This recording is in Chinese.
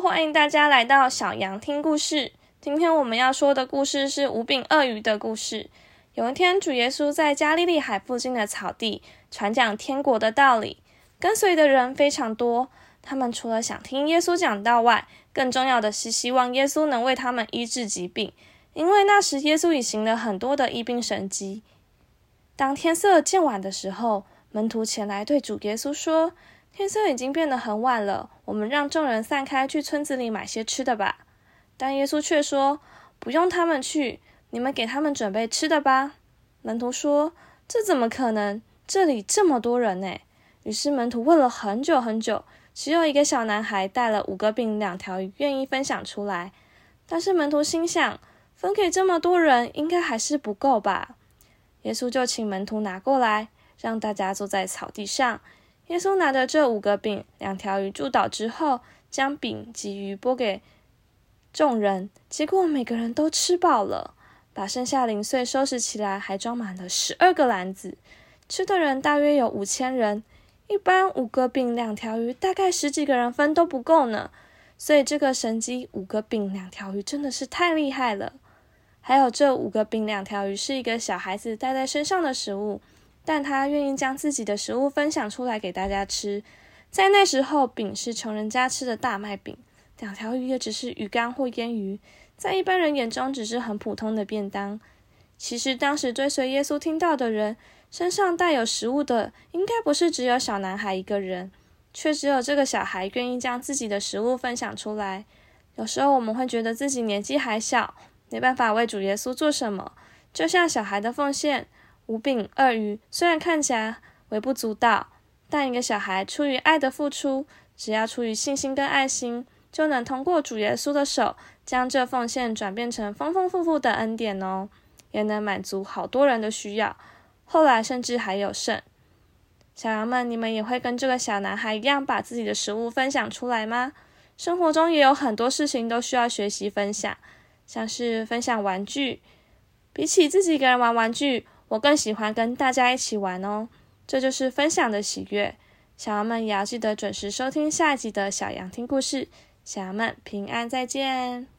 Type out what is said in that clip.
欢迎大家来到小羊听故事。今天我们要说的故事是五饼二鱼的故事。有一天，主耶稣在加利利海附近的草地传讲天国的道理，跟随的人非常多。他们除了想听耶稣讲道外，更重要的是希望耶稣能为他们医治疾病，因为那时耶稣已行了很多的医病神迹。当天色渐晚的时候，门徒前来对主耶稣说：“天色已经变得很晚了，我们让众人散开，去村子里买些吃的吧。”但耶稣却说：“不用他们去，你们给他们准备吃的吧。”门徒说：“这怎么可能？这里这么多人呢。”于是门徒问了很久很久，只有一个小男孩带了五个饼两条鱼，愿意分享出来。但是门徒心想，分给这么多人，应该还是不够吧。耶稣就请门徒拿过来，让大家坐在草地上。耶稣拿着这五个饼、两条鱼祝祷之后，将饼及鱼拨给众人，结果每个人都吃饱了，把剩下零碎收拾起来，还装满了十二个篮子。吃的人大约有五千人。一般五个饼、两条鱼，大概十几个人分都不够呢。所以这个神迹，五个饼、两条鱼，真的是太厉害了。还有这五个饼两条鱼是一个小孩子带在身上的食物，但他愿意将自己的食物分享出来给大家吃。在那时候，饼是穷人家吃的大麦饼，两条鱼也只是鱼干或腌鱼，在一般人眼中只是很普通的便当。其实当时追随耶稣听到的人，身上带有食物的，应该不是只有小男孩一个人，却只有这个小孩愿意将自己的食物分享出来。有时候我们会觉得自己年纪还小。没办法为主耶稣做什么，就像小孩的奉献，五饼二鱼，虽然看起来微不足道，但一个小孩出于爱的付出，只要出于信心跟爱心，就能通过主耶稣的手，将这奉献转变成丰丰富富的恩典哦，也能满足好多人的需要，后来甚至还有剩。小羊们，你们也会跟这个小男孩一样，把自己的食物分享出来吗？生活中也有很多事情都需要学习分享。像是分享玩具，比起自己一个人玩玩具，我更喜欢跟大家一起玩哦。这就是分享的喜悦。小羊们也要记得准时收听下一集的小羊听故事。小羊们平安再见。